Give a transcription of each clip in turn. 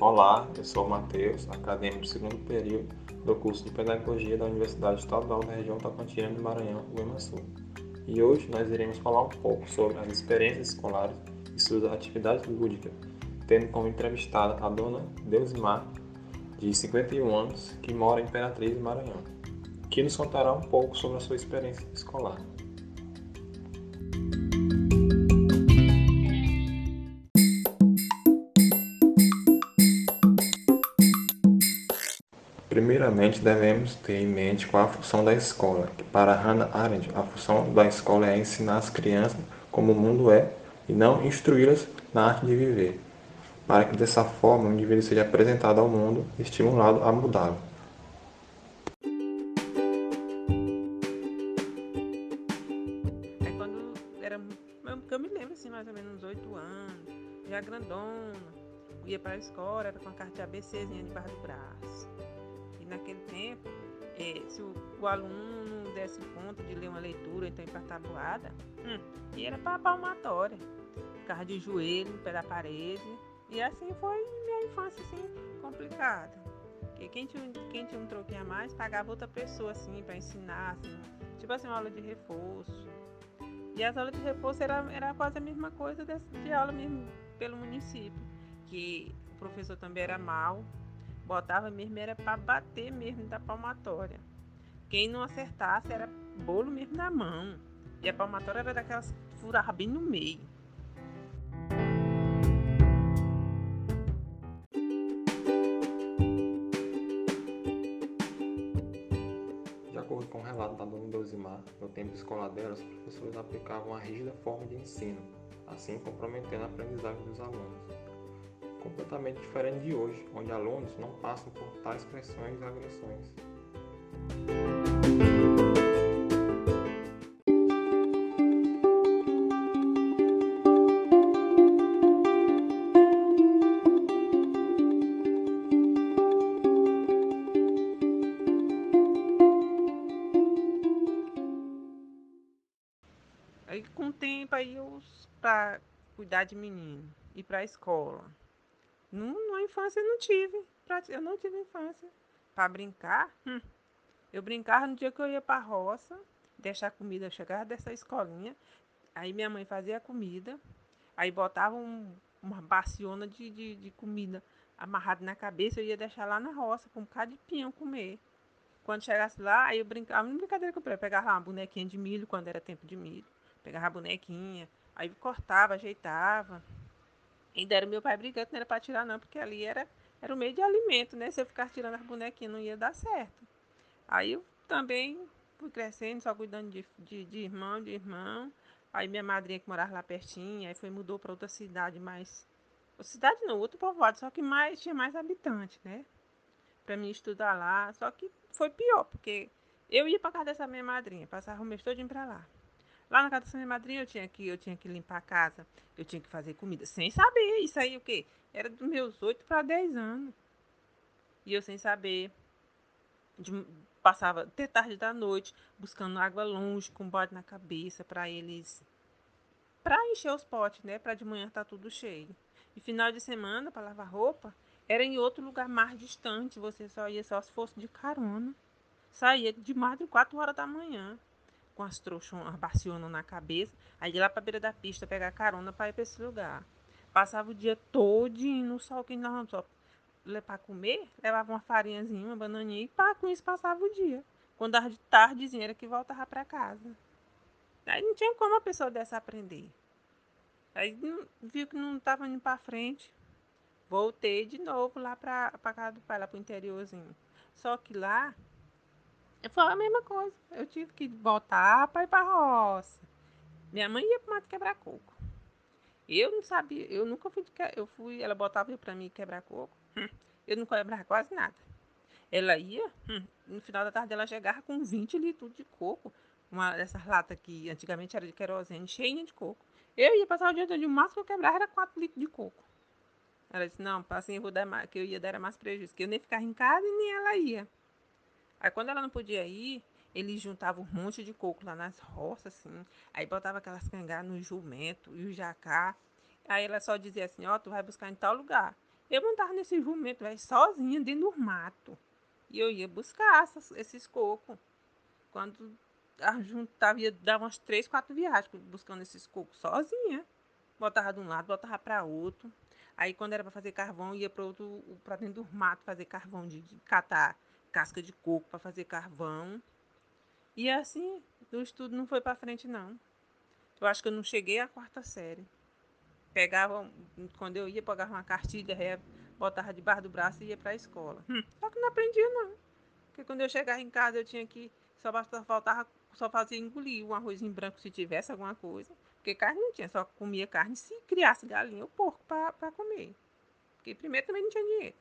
Olá, eu sou o Matheus, acadêmico do segundo período do curso de Pedagogia da Universidade Estadual da região Tocantina do Maranhão, Sul. E hoje nós iremos falar um pouco sobre as experiências escolares e suas atividades lúdicas, tendo como entrevistada a dona Deusimar, de 51 anos, que mora em Imperatriz, Maranhão, que nos contará um pouco sobre a sua experiência escolar. Primeiramente, devemos ter em mente qual a função da escola. Para Hannah Arendt, a função da escola é ensinar as crianças como o mundo é e não instruí-las na arte de viver, para que dessa forma o indivíduo seja apresentado ao mundo e estimulado a mudá-lo. É quando era, eu me lembro assim, mais ou menos uns oito anos, já grandona, ia para a escola, era com a carta de ABCzinha debaixo do braço naquele tempo, é, se o, o, aluno desse conta de ler uma leitura, então ir para tabuada, hum, e era para palmatória. Ficava de joelho no pé da parede. E assim foi minha infância, assim, complicada. Porque quem tinha, quem tinha um troquinho a mais pagava outra pessoa, assim, para ensinar, assim, tipo assim, uma aula de reforço. E as aulas de reforço era, era quase a mesma coisa de, de aula mesmo pelo município. Que o professor também era mal, Botava mesmo era para bater mesmo da palmatória. Quem não acertasse era bolo mesmo na mão. E a palmatória era daquelas que furava bem no meio. De acordo com o relato da dona Deusimar, no tempo escolar dela, os professores aplicavam uma rígida forma de ensino, assim comprometendo a aprendizagem dos alunos completamente diferente de hoje, onde alunos não passam por tais pressões e agressões. Aí com o tempo aí eu para cuidar de menino, ir para a escola. Não, na infância eu não tive. Eu não tive infância. Para brincar, hum, eu brincava no dia que eu ia para a roça, deixar comida, eu chegava dessa escolinha. Aí minha mãe fazia a comida, aí botava um, uma baciona de, de, de comida amarrada na cabeça, eu ia deixar lá na roça com um bocado de pinhão comer. Quando chegasse lá, aí eu brincava, uma brincadeira que eu pegava uma bonequinha de milho, quando era tempo de milho, pegava a bonequinha, aí cortava, ajeitava, Ainda era meu pai brigando, não era para tirar não, porque ali era, era o meio de alimento, né? Se eu ficar tirando as bonequinhas não ia dar certo. Aí eu também fui crescendo, só cuidando de, de, de irmão, de irmão. Aí minha madrinha que morava lá pertinho, aí foi mudou para outra cidade mais... Cidade não, outro povoado, só que mais tinha mais habitantes, né? Para mim estudar lá, só que foi pior, porque eu ia para casa dessa minha madrinha, passava o mês todo para lá. Lá na casa da minha madrinha eu tinha que eu tinha que limpar a casa, eu tinha que fazer comida, sem saber. Isso aí o quê? Era dos meus 8 para 10 anos. E eu sem saber. De, passava até tarde da noite buscando água longe, com bode na cabeça para eles para encher os potes, né, para de manhã tá tudo cheio. E final de semana para lavar roupa era em outro lugar mais distante, você só ia só se fosse de carona. Saía de mais de 4 horas da manhã com as trouxas, uma na cabeça, aí ia lá pra beira da pista pegar carona para ir para esse lugar. Passava o dia todo no sol que nós só para comer, levava uma farinhazinha, uma bananinha e pá, com isso passava o dia. Quando dava de tardezinha era que voltava para casa. Aí não tinha como a pessoa dessa aprender. Aí viu que não estava indo para frente. Voltei de novo lá para casa do pai, lá pro interiorzinho. Só que lá foi a mesma coisa. Eu tive que voltar para ir para roça. Minha mãe ia para mato quebrar coco. Eu não sabia, eu nunca fui, eu fui, ela botava para mim quebrar coco. Hum, eu não quebrava quase nada. Ela ia, hum, no final da tarde ela chegava com 20 litros de coco, uma dessas latas que antigamente era de querosene, cheia de coco. Eu ia passar o dia todo, o máximo que eu quebrava era 4 litros de coco. Ela disse, não, assim eu vou dar mais, que eu ia dar mais prejuízo, que eu nem ficava em casa e nem ela ia. Aí quando ela não podia ir, eles juntavam um monte de coco lá nas roças, assim. Aí botava aquelas cangadas no jumento e o jacá. Aí ela só dizia assim, ó, oh, tu vai buscar em tal lugar. Eu montava nesse jumento, velho, sozinha, dentro do mato. E eu ia buscar essas, esses cocos. Quando juntava, ia dar umas três, quatro viagens buscando esses cocos sozinha. Botava de um lado, botava para outro. Aí quando era para fazer carvão, ia para outro, para dentro do mato fazer carvão, de, de catar casca de coco para fazer carvão. E assim, o estudo não foi para frente não. Eu acho que eu não cheguei à quarta série. Pegava, quando eu ia, pegava uma cartilha, botava debaixo do braço e ia para a escola. Hum, só que não aprendia não. Porque quando eu chegava em casa, eu tinha que só faltava, só fazia engolir um arrozinho branco se tivesse alguma coisa. Porque carne não tinha, só comia carne se criasse galinha ou porco para comer. Porque primeiro também não tinha dinheiro.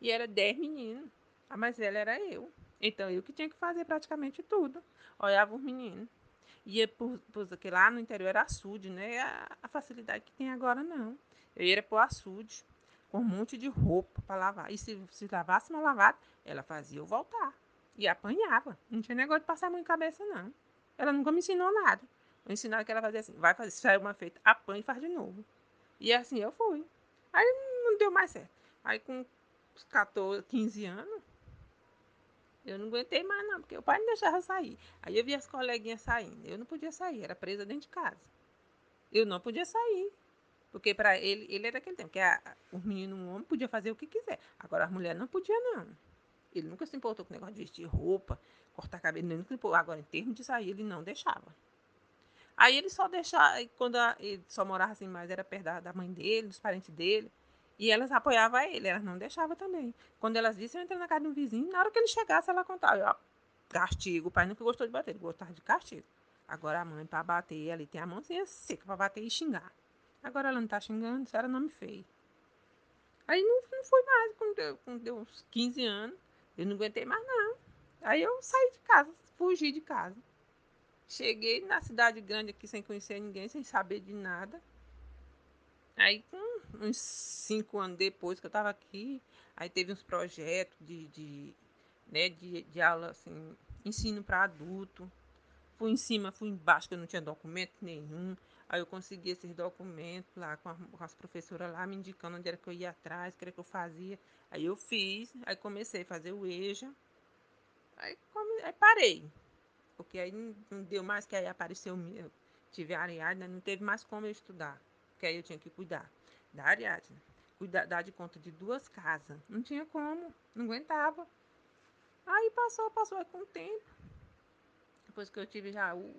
E era 10 meninos. A mais velha era eu. Então eu que tinha que fazer praticamente tudo. Olhava os meninos. Ia por, por que lá no interior era açude, né? A, a, facilidade que tem agora não. Eu ia pro açude com um monte de roupa para lavar. E se, se lavasse mal lavado, ela fazia eu voltar. E apanhava. Não tinha negócio de passar a mão em cabeça, não. Ela nunca me ensinou nada. Eu ensinava que ela fazia assim, vai fazer, sai uma feita, apanha e faz de novo. E assim eu fui. Aí não deu mais certo. Aí com 14, 15 anos, eu não aguentei mais não, porque o pai não deixava sair. Aí eu via as coleguinhas saindo. Eu não podia sair, era presa dentro de casa. Eu não podia sair. Porque para ele, ele era aquele tempo, que a, o menino, um homem, podia fazer o que quiser. Agora as mulheres não podiam, não. Ele nunca se importou com o negócio de vestir roupa, cortar cabelo, nunca. Agora, em termos de sair, ele não deixava. Aí ele só deixava, quando a, ele só morava assim mais, era perto da, da mãe dele, dos parentes dele. E elas apoiavam ele, elas não deixavam também. Quando elas vissem eu entrar na casa de um vizinho, na hora que ele chegasse, ela contava. Ó, castigo. O pai nunca gostou de bater, ele gostava de castigo. Agora a mãe, para bater, ali tem a mãozinha seca para bater e xingar. Agora ela não tá xingando, isso era nome feio. Aí não, não foi mais, quando deu, quando deu uns 15 anos, eu não aguentei mais não. Aí eu saí de casa, fugi de casa. Cheguei na cidade grande aqui sem conhecer ninguém, sem saber de nada. Aí, uns cinco anos depois que eu estava aqui, aí teve uns projetos de, de, né, de, de aula, assim, ensino para adulto. Fui em cima, fui embaixo, que eu não tinha documento nenhum. Aí eu consegui esses documentos lá com, a, com as professoras lá me indicando onde era que eu ia atrás, o que era que eu fazia. Aí eu fiz, aí comecei a fazer o EJA. Aí, come, aí parei. Porque aí não, deu mais, que aí apareceu, eu tive a Ariadne, não teve mais como eu estudar porque aí eu tinha que cuidar da Ariadne, cuidar dar de conta de duas casas. Não tinha como, não aguentava. Aí passou, passou aí com o tempo. Depois que eu tive já o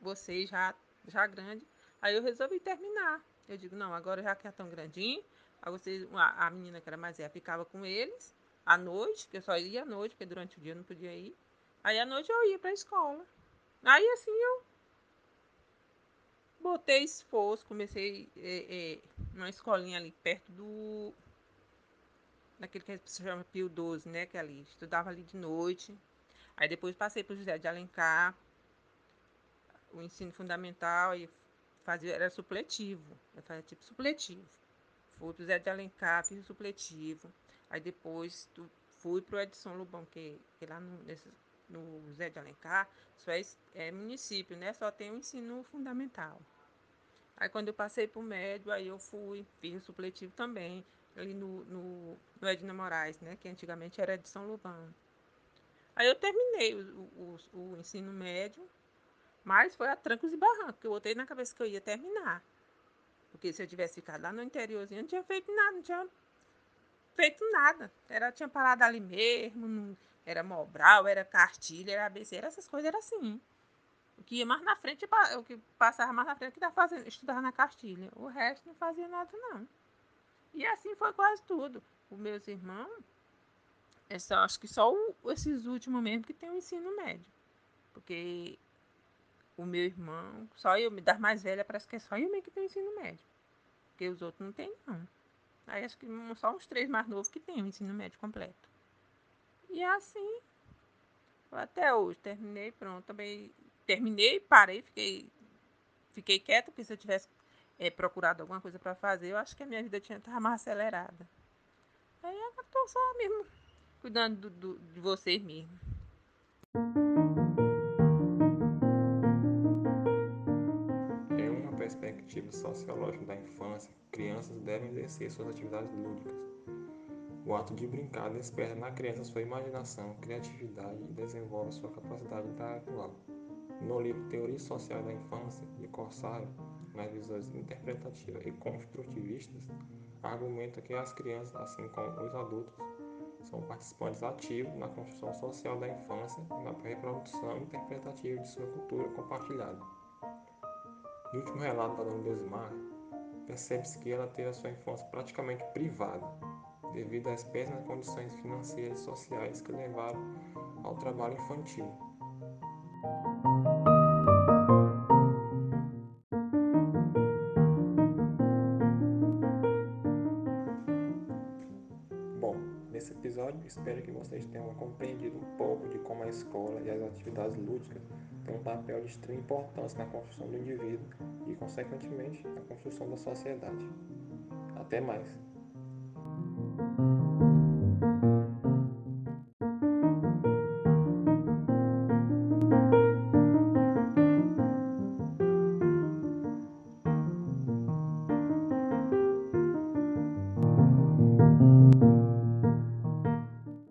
vocês já já grande, aí eu resolvi terminar. Eu digo, não, agora já que é tão grandinho, aí vocês, a, a menina que era mais velha ficava com eles à noite, que eu só ia à noite, porque durante o dia eu não podia ir. Aí à noite eu ia para a escola. Aí assim eu botei esforço, comecei é, é, numa escolinha ali perto do. Naquele que se chama Pio 12, né? Que ali, estudava ali de noite. Aí depois passei para o José de Alencar, o ensino fundamental, e fazia, era supletivo. Eu fazia tipo supletivo. Fui para o José de Alencar, fiz o supletivo. Aí depois tu, fui para o Edson Lubão, que, que lá no, nesse, no José de Alencar, só é, é município, né? Só tem o ensino fundamental. Aí quando eu passei para o médio, aí eu fui, fiz o supletivo também, ali no, no, no Edna Moraes, né? Que antigamente era de São Lubão. Aí eu terminei o, o, o, ensino médio, mas foi a trancos e barrancos, que eu botei na cabeça que eu ia terminar. Porque se eu tivesse ficado lá no interiorzinho, eu não tinha feito nada, não tinha feito nada. Era, tinha parado ali mesmo, não, era Mobral, era Cartilha, era ABC, era essas coisas, era assim. O que ia mais na frente, o que passava mais na frente, que estava fazendo, estudava na Castilha. O resto não fazia nada, não. E assim foi quase tudo. Os meus irmãos, é só, acho que só o, esses últimos mesmo que tem o ensino médio. Porque o meu irmão, só eu, dar mais velha, parece que é só eu mesmo que tem o ensino médio. Porque os outros não tem, não. Aí acho que só uns três mais novos que tem o ensino médio completo. E assim, até hoje, terminei, pronto. Também terminei, parei, fiquei, fiquei quieta, porque se eu tivesse é, procurado alguma coisa para fazer, eu acho que a minha vida tinha estar mais acelerada. Aí eu estou só mesmo cuidando do, do, de vocês mesmo. É uma perspectiva sociológica da infância, crianças devem exercer suas atividades lúdicas. O ato de brincar desperta na criança sua imaginação, criatividade e desenvolve sua capacidade intelectual. No livro Teoria Social da Infância, de Corsário, nas visões interpretativas e construtivistas, argumenta que as crianças, assim como os adultos, são participantes ativos na construção social da infância e na reprodução interpretativa de sua cultura compartilhada. No último relato da dona Deusmar, percebe-se que ela teve a sua infância praticamente privada, devido às péssimas condições financeiras e sociais que levaram ao trabalho infantil. Espero que vocês tenham compreendido um pouco de como a escola e as atividades lúdicas têm um papel de extrema importância na construção do indivíduo e, consequentemente, na construção da sociedade. Até mais!